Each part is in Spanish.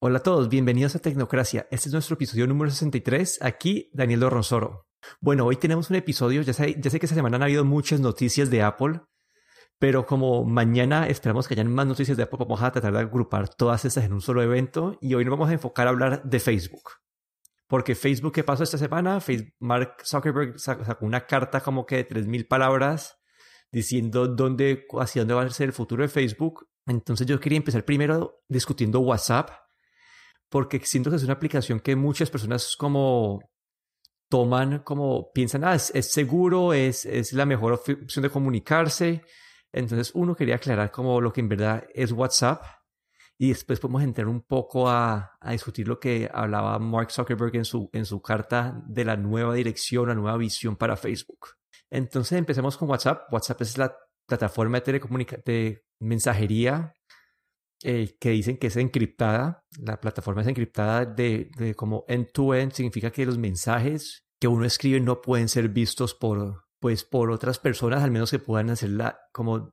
Hola a todos, bienvenidos a Tecnocracia. Este es nuestro episodio número 63. Aquí Daniel Dorronsoro. Bueno, hoy tenemos un episodio. Ya sé, ya sé que esta semana han habido muchas noticias de Apple, pero como mañana esperamos que hayan más noticias de Apple, vamos a tratar de agrupar todas estas en un solo evento y hoy nos vamos a enfocar a hablar de Facebook. Porque Facebook, ¿qué pasó esta semana? Mark Zuckerberg sacó una carta como que de 3.000 palabras diciendo dónde, hacia dónde va a ser el futuro de Facebook. Entonces yo quería empezar primero discutiendo WhatsApp porque siento que es una aplicación que muchas personas como toman, como piensan, ah, es, seguro, es, es la mejor opción de comunicarse. Entonces uno quería aclarar como lo que en verdad es WhatsApp y después podemos entrar un poco a, a, discutir lo que hablaba Mark Zuckerberg en su, en su carta de la nueva dirección, la nueva visión para Facebook. Entonces empecemos con WhatsApp. WhatsApp es la plataforma de, de mensajería eh, que dicen que es encriptada. La plataforma es encriptada de, de como end-to-end, significa que los mensajes que uno escribe no pueden ser vistos por, pues, por otras personas, al menos que puedan hacerla como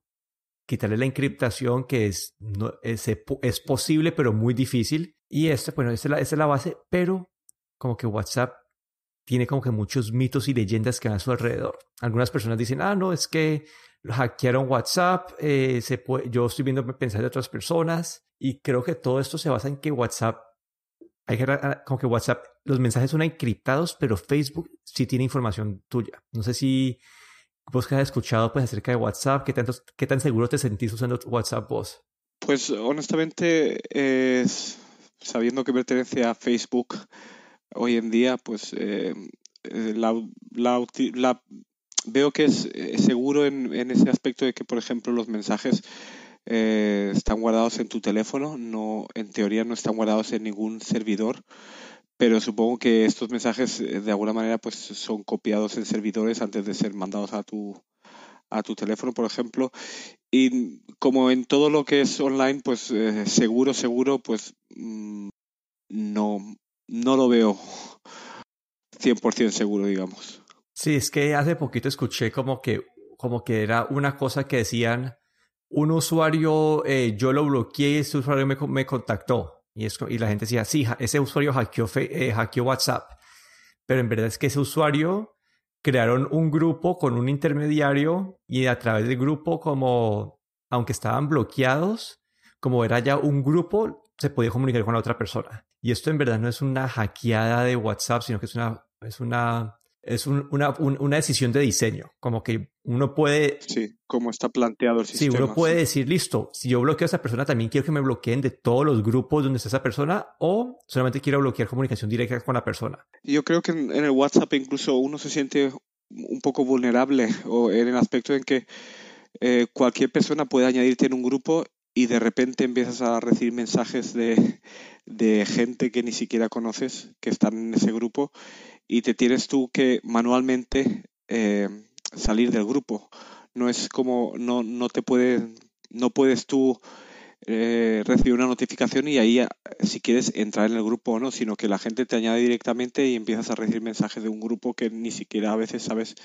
quitarle la encriptación, que es, no, es, es posible, pero muy difícil. Y esta, bueno, esta es, la, esta es la base, pero como que WhatsApp tiene como que muchos mitos y leyendas que van a su alrededor. Algunas personas dicen, ah, no, es que hackearon WhatsApp, eh, yo estoy viendo mensajes de otras personas y creo que todo esto se basa en que WhatsApp, hay que, como que WhatsApp, los mensajes son encriptados, pero Facebook sí tiene información tuya. No sé si vos que has escuchado pues acerca de WhatsApp, ¿qué, tanto, qué tan seguro te sentís usando WhatsApp vos? Pues honestamente, es, sabiendo que pertenece a Facebook hoy en día, pues eh, la, la, veo que es, seguro en, en, ese aspecto de que, por ejemplo, los mensajes eh, están guardados en tu teléfono, no, en teoría no están guardados en ningún servidor, pero supongo que estos mensajes eh, de alguna manera pues son copiados en servidores antes de ser mandados a tu a tu teléfono, por ejemplo. Y como en todo lo que es online, pues eh, seguro, seguro, pues mm, no, no lo veo 100% seguro, digamos. Sí, es que hace poquito escuché como que, como que era una cosa que decían, un usuario, eh, yo lo bloqueé y ese usuario me, me contactó. Y, es, y la gente decía, sí, ese usuario hackeó, eh, hackeó WhatsApp. Pero en verdad es que ese usuario crearon un grupo con un intermediario y a través del grupo, como, aunque estaban bloqueados, como era ya un grupo, se podía comunicar con la otra persona. Y esto en verdad no es una hackeada de WhatsApp, sino que es una, es una es una, una, decisión de diseño, como que uno puede... Sí, como está planteado el sistema. Sí, uno puede decir, listo, si yo bloqueo a esa persona, también quiero que me bloqueen de todos los grupos donde está esa persona o solamente quiero bloquear comunicación directa con la persona. Yo creo que en, el WhatsApp incluso uno se siente un poco vulnerable o en el aspecto en que eh, cualquier persona puede añadirte en un grupo y de repente empiezas a recibir mensajes de, de gente que ni siquiera conoces que están en ese grupo y te tienes tú que manualmente eh, salir del grupo. No es como, no, no te puedes, no puedes tú eh, recibir una notificación y ahí si quieres entrar en el grupo o no, sino que la gente te añade directamente y empiezas a recibir mensajes de un grupo que ni siquiera a veces sabes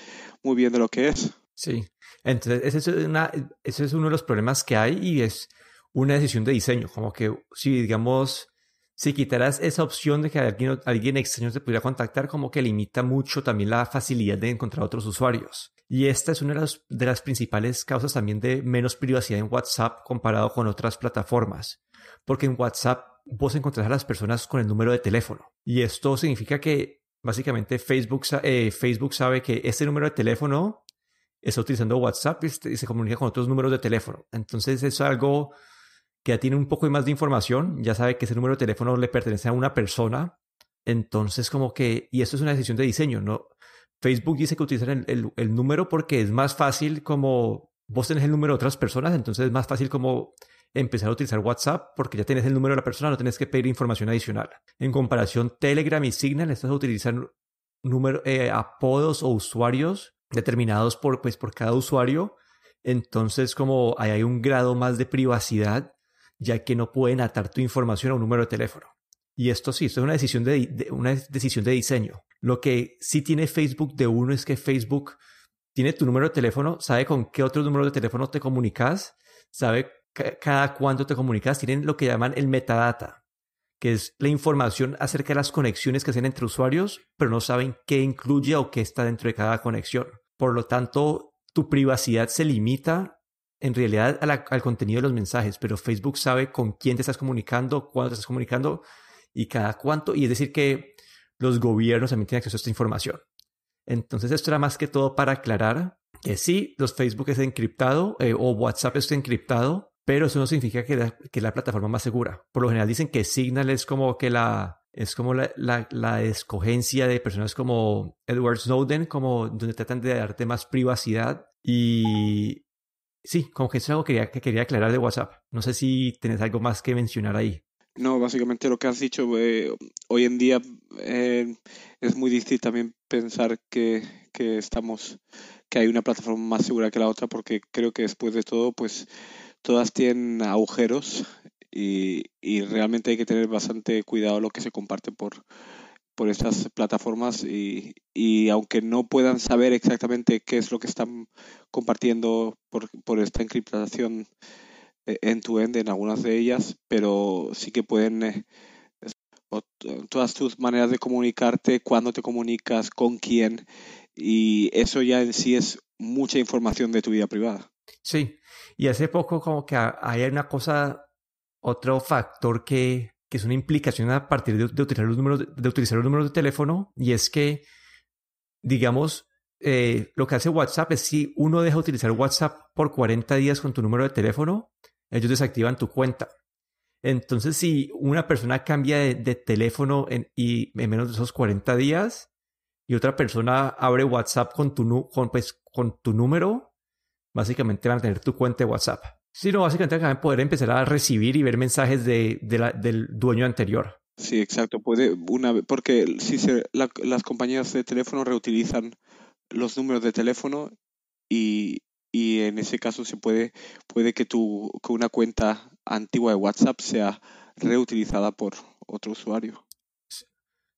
muy bien de lo que es. Sí, entonces ese es, una, ese es uno de los problemas que hay y es una decisión de diseño, como que si digamos si quitaras esa opción de que alguien, alguien extraño te pudiera contactar, como que limita mucho también la facilidad de encontrar otros usuarios. Y esta es una de las, principales causas también de menos privacidad en WhatsApp comparado con otras plataformas. Porque en WhatsApp vos encontrás a las personas con el número de teléfono. Y esto significa que básicamente Facebook, eh, Facebook sabe que este número de teléfono está utilizando WhatsApp y se comunica con otros números de teléfono. Entonces es algo que ya tiene un poco más de información, ya sabe que ese número de teléfono le pertenece a una persona. Entonces, como que, y esto es una decisión de diseño, ¿no? Facebook dice que utilizan el, el, número porque es más fácil como vos tenés el número de otras personas, entonces es más fácil como empezar a utilizar WhatsApp porque ya tenés el número de la persona, no tenés que pedir información adicional. En comparación, Telegram y Signal, estas utilizan número, eh, apodos o usuarios determinados por, pues, por cada usuario. Entonces, como hay un grado más de privacidad ya que no pueden atar tu información a un número de teléfono. Y esto sí, esto es una decisión de, una decisión de diseño. Lo que sí tiene Facebook de uno es que Facebook tiene tu número de teléfono, sabe con qué otro número de teléfono te comunicas, sabe cada cuánto te comunicas, tienen lo que llaman el metadata, que es la información acerca de las conexiones que hacen entre usuarios, pero no saben qué incluye o qué está dentro de cada conexión. Por lo tanto, tu privacidad se limita en realidad al contenido de los mensajes, pero Facebook sabe con quién te estás comunicando, cuándo te estás comunicando y cada cuánto. Y es decir que los gobiernos también tienen acceso a esta información. Entonces esto era más que todo para aclarar que sí, los Facebook es encriptado eh, o WhatsApp está encriptado, pero eso no significa que la, que la plataforma más segura. Por lo general dicen que Signal es como que la, es como la, la, escogencia de personas como Edward Snowden, como donde tratan de darte más privacidad. Y sí, como que es algo que quería, que quería aclarar de WhatsApp. No sé si tenés algo más que mencionar ahí. No, básicamente lo que has dicho, eh, hoy en día eh, es muy difícil también pensar que, que, estamos, que hay una plataforma más segura que la otra, porque creo que después de todo, pues todas tienen agujeros y, y realmente hay que tener bastante cuidado lo que se comparte por, por estas plataformas y, y, aunque no puedan saber exactamente qué es lo que están compartiendo por, por esta encriptación end-to-end en algunas de ellas, pero sí que pueden eh, todas tus maneras de comunicarte, cuándo te comunicas, con quién, y eso ya en sí es mucha información de tu vida privada. Sí, y hace poco como que hay una cosa, otro factor que, que es una implicación a partir de, utilizar los números de, utilizar los números de teléfono, y es que, digamos, eh, lo que hace WhatsApp es si uno deja de utilizar WhatsApp por 40 días con tu número de teléfono, ellos desactivan tu cuenta. Entonces, si una persona cambia de, teléfono en, y en menos de esos 40 días y otra persona abre WhatsApp con tu, con, pues, con tu número, básicamente van a tener tu cuenta de WhatsApp. Si no, básicamente a poder empezar a recibir y ver mensajes de, del dueño anterior. Sí, exacto. Puede una porque si se, las compañías de teléfono reutilizan los números de teléfono y, y en ese caso se puede, puede que, tu, que una cuenta antigua de WhatsApp sea reutilizada por otro usuario.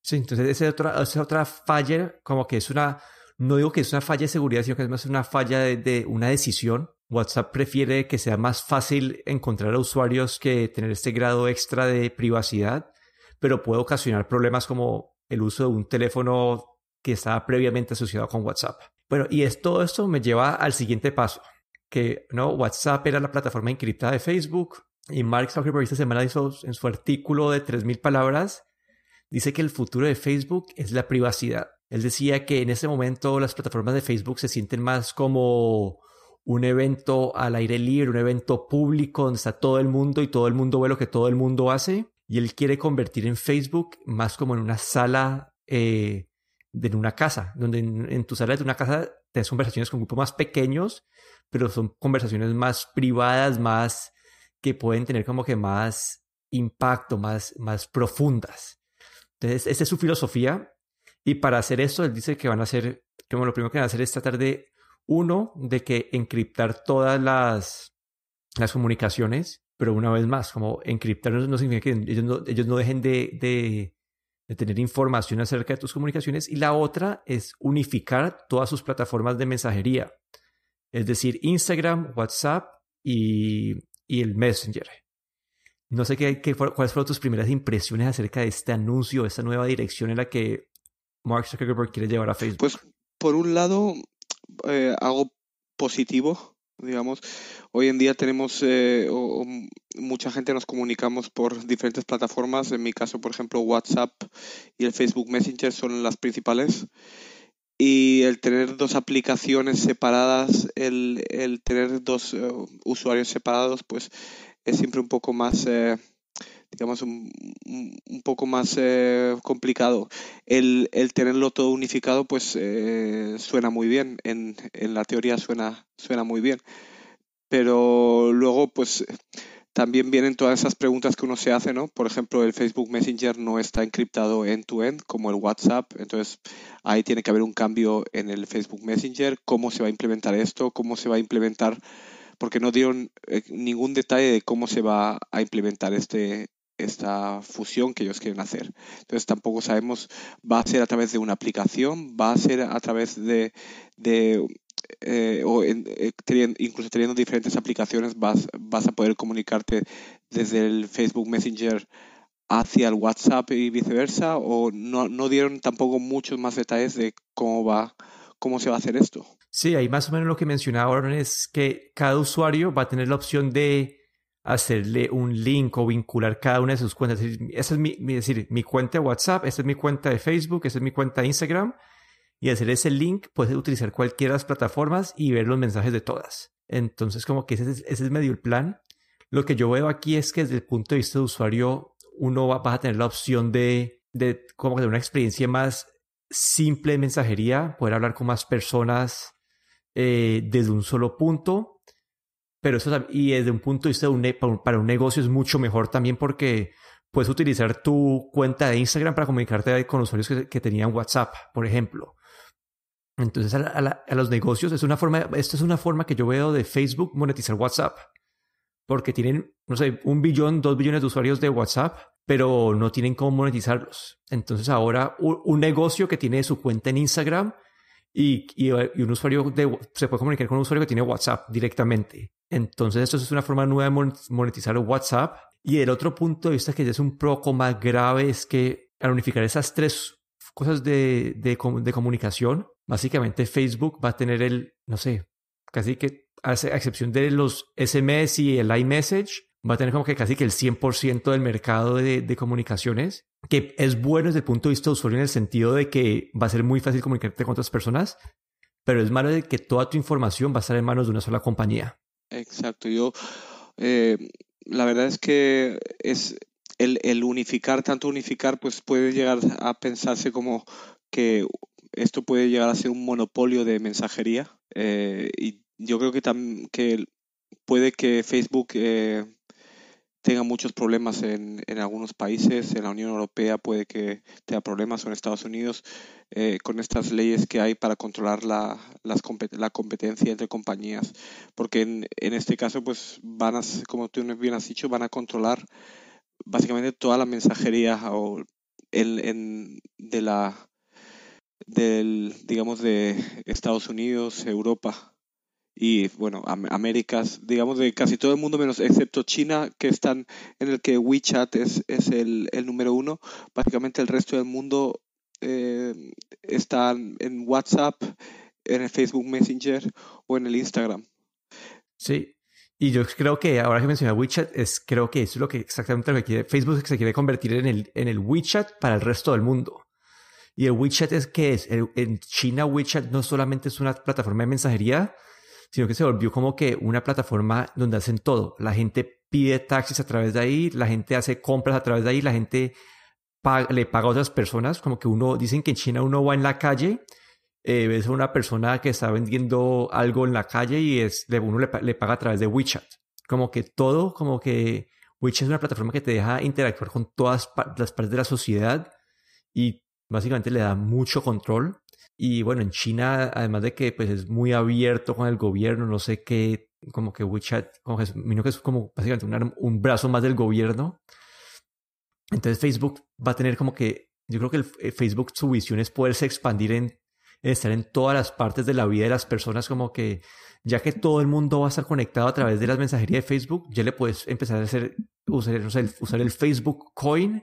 Sí, entonces esa es otra, es otra falla, como que es una, no digo que es una falla de seguridad, sino que es más una falla de, de una decisión. WhatsApp prefiere que sea más fácil encontrar a usuarios que tener este grado extra de privacidad, pero puede ocasionar problemas como el uso de un teléfono que estaba previamente asociado con WhatsApp. Bueno, y es, todo esto me lleva al siguiente paso, que ¿no? WhatsApp era la plataforma encriptada de Facebook y Mark Zuckerberg esta semana hizo en su artículo de 3.000 palabras, dice que el futuro de Facebook es la privacidad. Él decía que en ese momento las plataformas de Facebook se sienten más como un evento al aire libre, un evento público donde está todo el mundo y todo el mundo ve lo que todo el mundo hace. Y él quiere convertir en Facebook más como en una sala eh, de una casa, donde en, tu sala de una casa tienes conversaciones con grupos más pequeños, pero son conversaciones más privadas, más que pueden tener como que más impacto, más, más profundas. Entonces, esa es su filosofía. Y para hacer esto, él dice que van a hacer, como lo primero que van a hacer es tratar de, uno, de que encriptar todas las, las comunicaciones, pero una vez más, como encriptar no, significa que ellos no, dejen de de tener información acerca de tus comunicaciones y la otra es unificar todas sus plataformas de mensajería, es decir, Instagram, WhatsApp y, el Messenger. No sé qué, cuáles fueron tus primeras impresiones acerca de este anuncio, esta nueva dirección en la que Mark Zuckerberg quiere llevar a Facebook. Pues por un lado, eh, algo positivo, digamos. Hoy en día tenemos, eh, mucha gente nos comunicamos por diferentes plataformas. En mi caso, por ejemplo, WhatsApp y el Facebook Messenger son las principales. Y el tener dos aplicaciones separadas, el, el tener dos eh, usuarios separados, pues es siempre un poco más, eh, digamos, un, un, poco más complicado. El, el, tenerlo todo unificado, pues suena muy bien. En, en la teoría suena, suena muy bien. Pero luego, pues también vienen todas esas preguntas que uno se hace, ¿no? Por ejemplo, el Facebook Messenger no está encriptado end-to-end como el WhatsApp, entonces ahí tiene que haber un cambio en el Facebook Messenger, cómo se va a implementar esto, cómo se va a implementar, porque no dieron eh, ningún detalle de cómo se va a implementar este esta fusión que ellos quieren hacer. Entonces tampoco sabemos, va a ser a través de una aplicación, va a ser a través de, de eh, o incluso teniendo diferentes aplicaciones vas, vas a poder comunicarte desde el Facebook Messenger hacia el WhatsApp y viceversa o no, no dieron tampoco muchos más detalles de cómo va cómo se va a hacer esto. Sí, ahí más o menos lo que mencionaba ahora es que cada usuario va a tener la opción de hacerle un link o vincular cada una de sus cuentas. Esa es mi, decir, mi cuenta de WhatsApp, esta es mi cuenta de Facebook, esta es mi cuenta de Instagram. Y hacer ese link puedes utilizar cualquiera de las plataformas y ver los mensajes de todas. Entonces, como que ese, ese es medio el plan. Lo que yo veo aquí es que desde el punto de vista de usuario, uno va, a tener la opción de, de como tener una experiencia más simple de mensajería, poder hablar con más personas eh, desde un solo punto. Pero eso y desde un punto de vista para un negocio es mucho mejor también porque puedes utilizar tu cuenta de Instagram para comunicarte con usuarios que, tenían WhatsApp, por ejemplo. Entonces, a, los negocios es una forma, esto es una forma que yo veo de Facebook monetizar WhatsApp. Porque tienen, no sé, un billón, dos billones de usuarios de WhatsApp pero no tienen cómo monetizarlos. Entonces ahora un, negocio que tiene su cuenta en Instagram y, y, un usuario de, se puede comunicar con un usuario que tiene WhatsApp directamente. Entonces esto es una forma nueva de monetizar WhatsApp. Y el otro punto de vista que ya es un poco más grave es que al unificar esas tres cosas de, de, de comunicación, básicamente Facebook va a tener el, no sé, casi que a excepción de los SMS y el iMessage, va a tener como que casi que el 100% del mercado de, comunicaciones, que es bueno desde el punto de vista de usuario en el sentido de que va a ser muy fácil comunicarte con otras personas, pero es malo de que toda tu información va a estar en manos de una sola compañía. Exacto, yo eh, la verdad es que es el, unificar, tanto unificar, pues puede llegar a pensarse como que esto puede llegar a ser un monopolio de mensajería eh, y yo creo que, que puede que Facebook eh, tenga muchos problemas en, en, algunos países, en la Unión Europea puede que tenga problemas o en Estados Unidos eh, con estas leyes que hay para controlar la, las, la competencia entre compañías, porque en, en, este caso, pues van a, como tú bien has dicho, van a controlar básicamente toda la mensajería o el, en, de la del digamos de Estados Unidos, Europa y bueno, Américas, digamos de casi todo el mundo menos excepto China, que están en el que WeChat es, es el, el número uno. Básicamente el resto del mundo eh, está en WhatsApp, en el Facebook Messenger o en el Instagram. Sí, y yo creo que ahora que menciona WeChat, es, creo que eso es lo que exactamente lo que quiere Facebook, se quiere convertir en el, en el WeChat para el resto del mundo. Y el WeChat es que es, en China WeChat no solamente es una plataforma de mensajería, sino que se volvió como que una plataforma donde hacen todo. La gente pide taxis a través de ahí, la gente hace compras a través de ahí, la gente le paga a otras personas, como que uno, dicen que en China uno va en la calle, eh, ves a una persona que está vendiendo algo en la calle y es, uno le, le paga a través de WeChat. Como que todo, como que WeChat es una plataforma que te deja interactuar con todas las partes de la sociedad y básicamente le da mucho control. Y bueno, en China, además de que pues es muy abierto con el gobierno, no sé qué, como que WeChat, como que es, es como básicamente un, un brazo más del gobierno. Entonces Facebook va a tener como que, yo creo que el, eh, Facebook su visión es poderse expandir en, estar en todas las partes de la vida de las personas, como que ya que todo el mundo va a estar conectado a través de las mensajerías de Facebook, ya le puedes empezar a hacer, usar, usar el Facebook Coin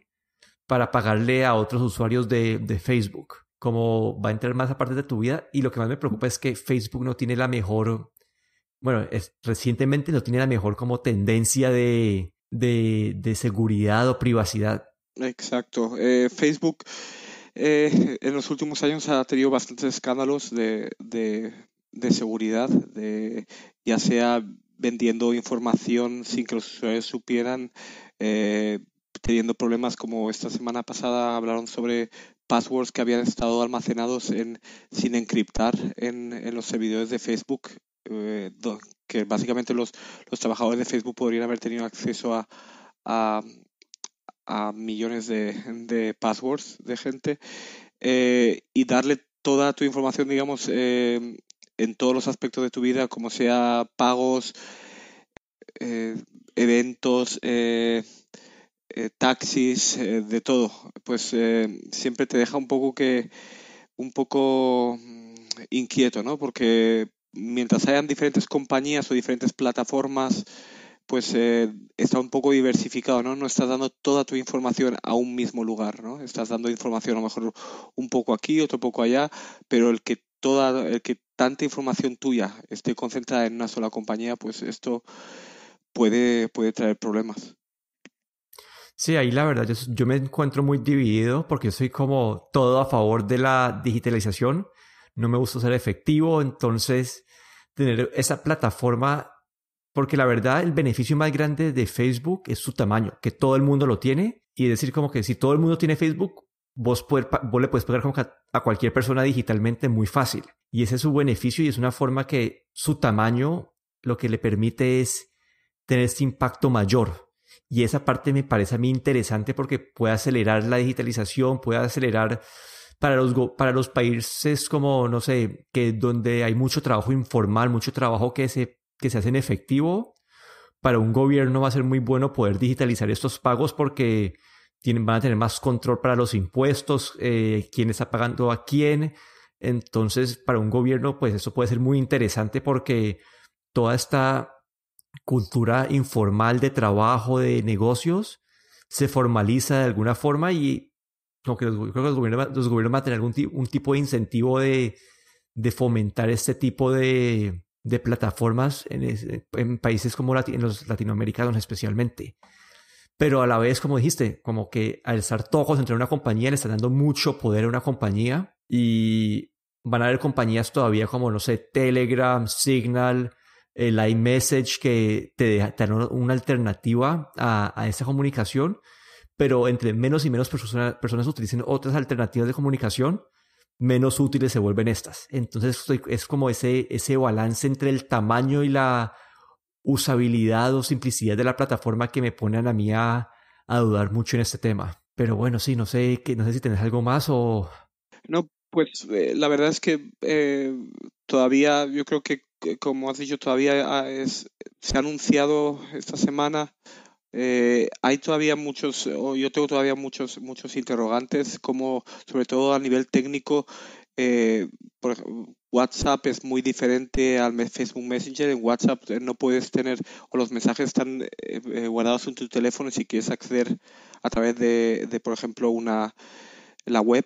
para pagarle a otros usuarios de, de Facebook como va a entrar más a parte de tu vida. Y lo que más me preocupa es que Facebook no tiene la mejor, bueno, recientemente no tiene la mejor como tendencia de, de, seguridad o privacidad. Exacto. Eh, Facebook eh, en los últimos años ha tenido bastantes escándalos de, de, de seguridad, de, ya sea vendiendo información sin que los usuarios supieran, eh, teniendo problemas como esta semana pasada hablaron sobre passwords que habían estado almacenados en, sin encriptar en, en los servidores de Facebook, eh, que básicamente los, los trabajadores de Facebook podrían haber tenido acceso a, a, millones de, de, passwords de gente eh, y darle toda tu información, digamos, eh, en todos los aspectos de tu vida, como sea pagos, eventos, eh, taxis, eh, de todo, pues eh, siempre te deja un poco que un poco mm, inquieto, ¿no? Porque mientras hayan diferentes compañías o diferentes plataformas, pues eh, está un poco diversificado, ¿no? No estás dando toda tu información a un mismo lugar, ¿no? Estás dando información a lo mejor un poco aquí, otro poco allá, pero el que toda, el que tanta información tuya esté concentrada en una sola compañía, pues esto puede, puede traer problemas. Sí, ahí la verdad, yo, me encuentro muy dividido porque soy como todo a favor de la digitalización. No me gusta ser efectivo, entonces tener esa plataforma, porque la verdad el beneficio más grande de Facebook es su tamaño, que todo el mundo lo tiene y decir como que si todo el mundo tiene Facebook, vos, vos le puedes pegar como a cualquier persona digitalmente muy fácil. Y ese es su beneficio y es una forma que su tamaño lo que le permite es tener este impacto mayor y esa parte me parece a mí interesante porque puede acelerar la digitalización, puede acelerar para los, para los países como, no sé, que donde hay mucho trabajo informal, mucho trabajo que se, que se hace en efectivo, para un gobierno va a ser muy bueno poder digitalizar estos pagos porque tienen, van a tener más control para los impuestos, eh, quién está pagando a quién. Entonces, para un gobierno, pues eso puede ser muy interesante porque toda esta cultura informal de trabajo, de negocios, se formaliza de alguna forma y no, que los, creo que los gobiernos, los gobiernos van a tener algún un tipo de incentivo de, de fomentar este tipo de, de plataformas en, países como en los latinoamericanos especialmente. Pero a la vez, como dijiste, como que al estar todos concentrados en una compañía, le están dando mucho poder a una compañía y van a haber compañías todavía como, no sé, Telegram, Signal, el iMessage que te, da una alternativa a, a esa comunicación, pero entre menos y menos personas utilicen otras alternativas de comunicación, menos útiles se vuelven estas. Entonces es como ese, ese balance entre el tamaño y la usabilidad o simplicidad de la plataforma que me ponen a mí a, dudar mucho en este tema. Pero bueno, sí, no sé, que, no sé si tenés algo más o... No, pues eh, la verdad es que eh, todavía yo creo que como has dicho, todavía se ha anunciado esta semana. Eh, hay todavía muchos, yo tengo todavía muchos, muchos interrogantes, como sobre todo a nivel técnico. Eh, por WhatsApp es muy diferente al Facebook Messenger. En WhatsApp no puedes tener, o los mensajes están eh, guardados en tu teléfono si quieres acceder a través de, de por ejemplo, una la web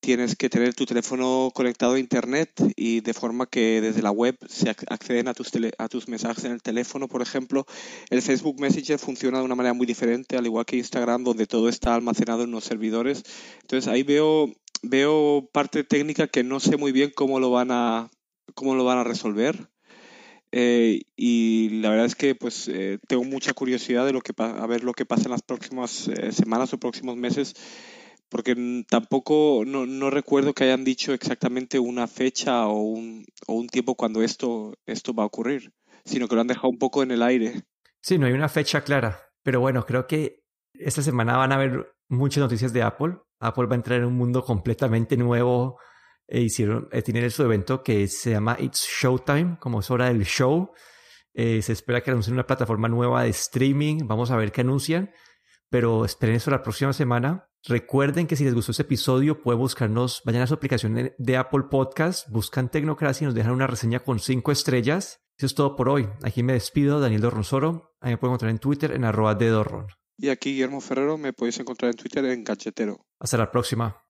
tienes que tener tu teléfono conectado a internet y de forma que desde la web se acceden a tus, a tus mensajes en el teléfono, por ejemplo. El Facebook Messenger funciona de una manera muy diferente, al igual que Instagram, donde todo está almacenado en los servidores. Entonces ahí veo, veo parte técnica que no sé muy bien cómo lo van a, cómo lo van a resolver. Eh, y la verdad es que pues eh, tengo mucha curiosidad de lo que a ver lo que pasa en las próximas eh, semanas o próximos meses porque tampoco no, recuerdo que hayan dicho exactamente una fecha o un, o un tiempo cuando esto, esto va a ocurrir, sino que lo han dejado un poco en el aire. Sí, no hay una fecha clara, pero bueno, creo que esta semana van a haber muchas noticias de Apple. Apple va a entrar en un mundo completamente nuevo. E hicieron, eh, tienen su evento que se llama It's Showtime, como es hora del show. Eh, se espera que anuncien una plataforma nueva de streaming. Vamos a ver qué anuncian pero esperen eso la próxima semana. Recuerden que si les gustó este episodio, pueden buscarnos, vayan a su aplicación de, Apple Podcast, buscan Tecnocracia y nos dejan una reseña con cinco estrellas. Eso es todo por hoy. Aquí me despido, Daniel Dorronsoro. Ahí me pueden encontrar en Twitter en arroba de Dorron. Y aquí Guillermo Ferrero, me podéis encontrar en Twitter en Cachetero. Hasta la próxima.